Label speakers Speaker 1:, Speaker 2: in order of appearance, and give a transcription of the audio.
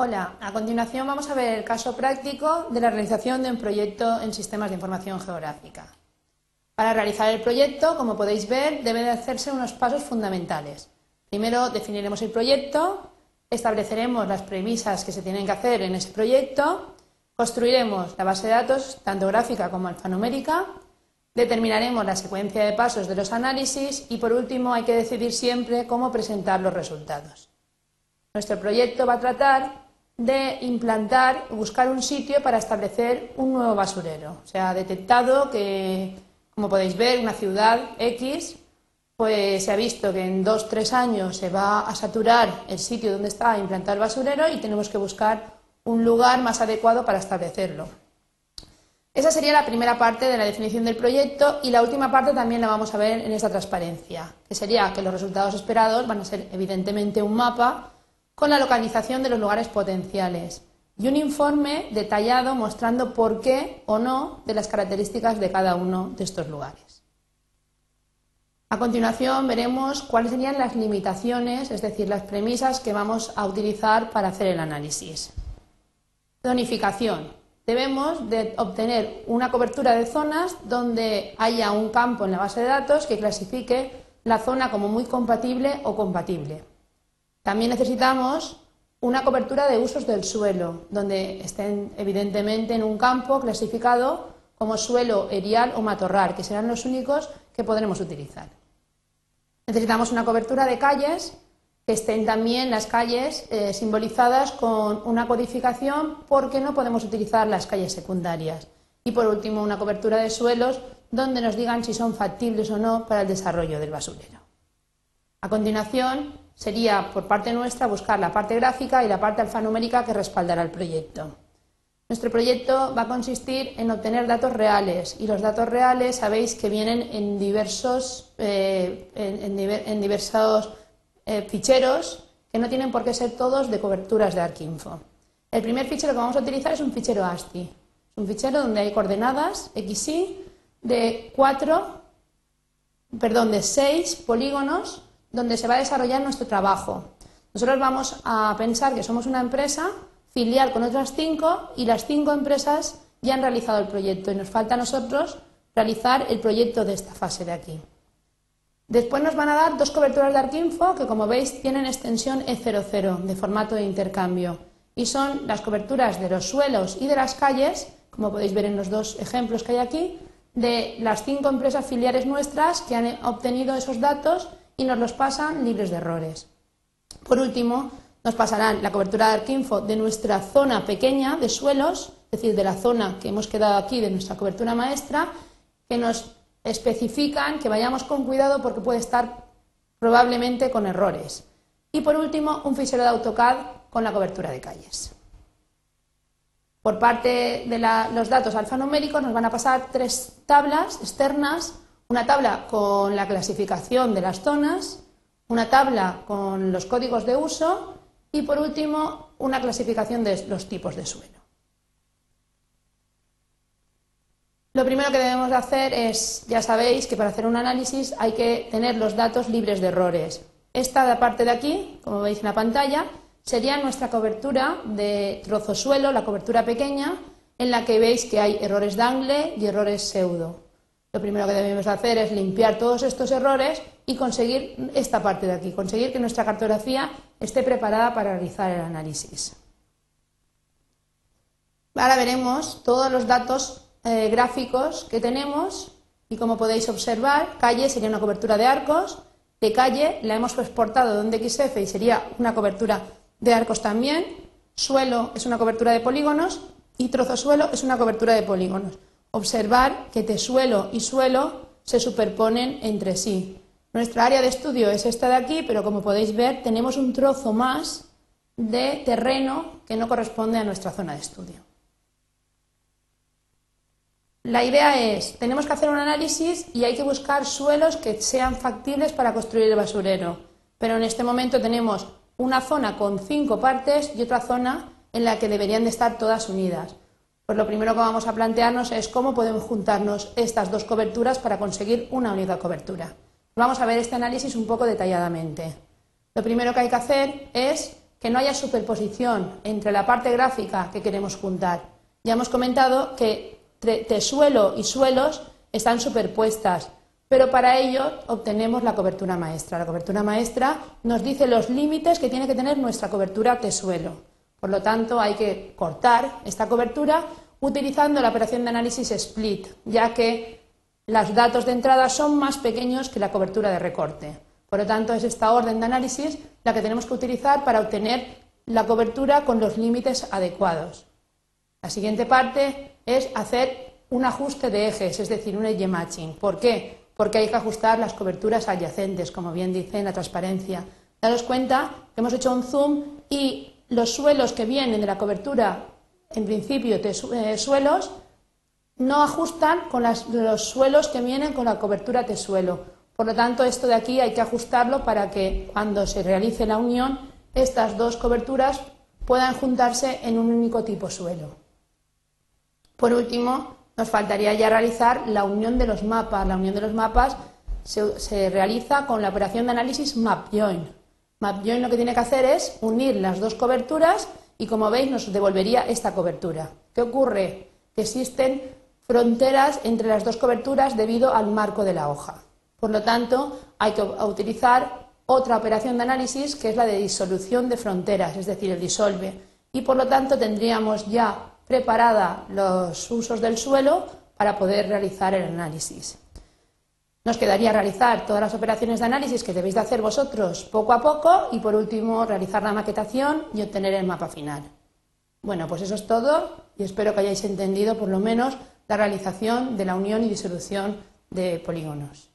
Speaker 1: Hola, a continuación vamos a ver el caso práctico de la realización de un proyecto en sistemas de información geográfica. Para realizar el proyecto, como podéis ver, deben de hacerse unos pasos fundamentales. Primero definiremos el proyecto, estableceremos las premisas que se tienen que hacer en ese proyecto, construiremos la base de datos, tanto gráfica como alfanumérica, determinaremos la secuencia de pasos de los análisis y, por último, hay que decidir siempre cómo presentar los resultados. Nuestro proyecto va a tratar de implantar, buscar un sitio para establecer un nuevo basurero. Se ha detectado que, como podéis ver, una ciudad X, pues se ha visto que en dos, tres años se va a saturar el sitio donde está implantado el basurero y tenemos que buscar un lugar más adecuado para establecerlo. Esa sería la primera parte de la definición del proyecto y la última parte también la vamos a ver en esta transparencia, que sería que los resultados esperados van a ser evidentemente un mapa con la localización de los lugares potenciales y un informe detallado mostrando por qué o no de las características de cada uno de estos lugares. A continuación veremos cuáles serían las limitaciones, es decir, las premisas que vamos a utilizar para hacer el análisis. Zonificación. Debemos de obtener una cobertura de zonas donde haya un campo en la base de datos que clasifique la zona como muy compatible o compatible. También necesitamos una cobertura de usos del suelo, donde estén evidentemente en un campo clasificado como suelo erial o matorral, que serán los únicos que podremos utilizar. Necesitamos una cobertura de calles que estén también las calles eh, simbolizadas con una codificación porque no podemos utilizar las calles secundarias. Y por último, una cobertura de suelos donde nos digan si son factibles o no para el desarrollo del basurero. A continuación, sería por parte nuestra buscar la parte gráfica y la parte alfanumérica que respaldará el proyecto. Nuestro proyecto va a consistir en obtener datos reales y los datos reales sabéis que vienen en diversos, eh, en, diversos eh, ficheros que no tienen por qué ser todos de coberturas de Arquinfo. El primer fichero que vamos a utilizar es un fichero ASCII, es un fichero donde hay coordenadas XY de cuatro, perdón, de seis polígonos donde se va a desarrollar nuestro trabajo. Nosotros vamos a pensar que somos una empresa filial con otras cinco y las cinco empresas ya han realizado el proyecto y nos falta a nosotros realizar el proyecto de esta fase de aquí. Después nos van a dar dos coberturas de Arquinfo que, como veis, tienen extensión E00 de formato de intercambio y son las coberturas de los suelos y de las calles, como podéis ver en los dos ejemplos que hay aquí, de las cinco empresas filiales nuestras que han obtenido esos datos y nos los pasan libres de errores. Por último, nos pasarán la cobertura de Arquinfo de nuestra zona pequeña de suelos, es decir, de la zona que hemos quedado aquí de nuestra cobertura maestra, que nos especifican que vayamos con cuidado porque puede estar probablemente con errores. Y por último, un fichero de AutoCAD con la cobertura de calles. Por parte de los datos alfanuméricos nos van a pasar tres tablas externas una tabla con la clasificación de las zonas, una tabla con los códigos de uso y, por último, una clasificación de los tipos de suelo. Lo primero que debemos hacer es, ya sabéis que para hacer un análisis hay que tener los datos libres de errores. Esta parte de aquí, como veis en la pantalla, sería nuestra cobertura de trozo suelo, la cobertura pequeña, en la que veis que hay errores de angle y errores pseudo. Lo primero que debemos hacer es limpiar todos estos errores y conseguir esta parte de aquí, conseguir que nuestra cartografía esté preparada para realizar el análisis. Ahora veremos todos los datos eh, gráficos que tenemos y como podéis observar, calle sería una cobertura de arcos, de calle la hemos exportado de un DXF y sería una cobertura de arcos también, suelo es una cobertura de polígonos y trozo suelo es una cobertura de polígonos observar que tesuelo y suelo se superponen entre sí. Nuestra área de estudio es esta de aquí, pero como podéis ver tenemos un trozo más de terreno que no corresponde a nuestra zona de estudio. La idea es, tenemos que hacer un análisis y hay que buscar suelos que sean factibles para construir el basurero, pero en este momento tenemos una zona con cinco partes y otra zona en la que deberían de estar todas unidas. Pues lo primero que vamos a plantearnos es cómo podemos juntarnos estas dos coberturas para conseguir una única cobertura. Vamos a ver este análisis un poco detalladamente. Lo primero que hay que hacer es que no haya superposición entre la parte gráfica que queremos juntar. Ya hemos comentado que tesuelo y suelos están superpuestas, pero para ello obtenemos la cobertura maestra. La cobertura maestra nos dice los límites que tiene que tener nuestra cobertura tesuelo. Por lo tanto, hay que cortar esta cobertura utilizando la operación de análisis split, ya que los datos de entrada son más pequeños que la cobertura de recorte. Por lo tanto, es esta orden de análisis la que tenemos que utilizar para obtener la cobertura con los límites adecuados. La siguiente parte es hacer un ajuste de ejes, es decir, un edge matching. ¿Por qué? Porque hay que ajustar las coberturas adyacentes, como bien dice en la transparencia. Daros cuenta que hemos hecho un zoom y los suelos que vienen de la cobertura, en principio de eh, suelos, no ajustan con los suelos que vienen con la cobertura de suelo. Por lo tanto, esto de aquí hay que ajustarlo para que cuando se realice la unión, estas dos coberturas puedan juntarse en un único tipo suelo. Por último, nos faltaría ya realizar la unión de los mapas. La unión de los mapas se, realiza con la operación de análisis MapJoin. MapJoin lo que tiene que hacer es unir las dos coberturas y, como veis, nos devolvería esta cobertura. ¿Qué ocurre? Que existen fronteras entre las dos coberturas debido al marco de la hoja. Por lo tanto, hay que utilizar otra operación de análisis que es la de disolución de fronteras, es decir, el disolve. Y por lo tanto tendríamos ya preparada los usos del suelo para poder realizar el análisis. Nos quedaría realizar todas las operaciones de análisis que debéis de hacer vosotros poco a poco y por último realizar la maquetación y obtener el mapa final. Bueno, pues eso es todo y espero que hayáis entendido por lo menos la realización de la unión y disolución de polígonos.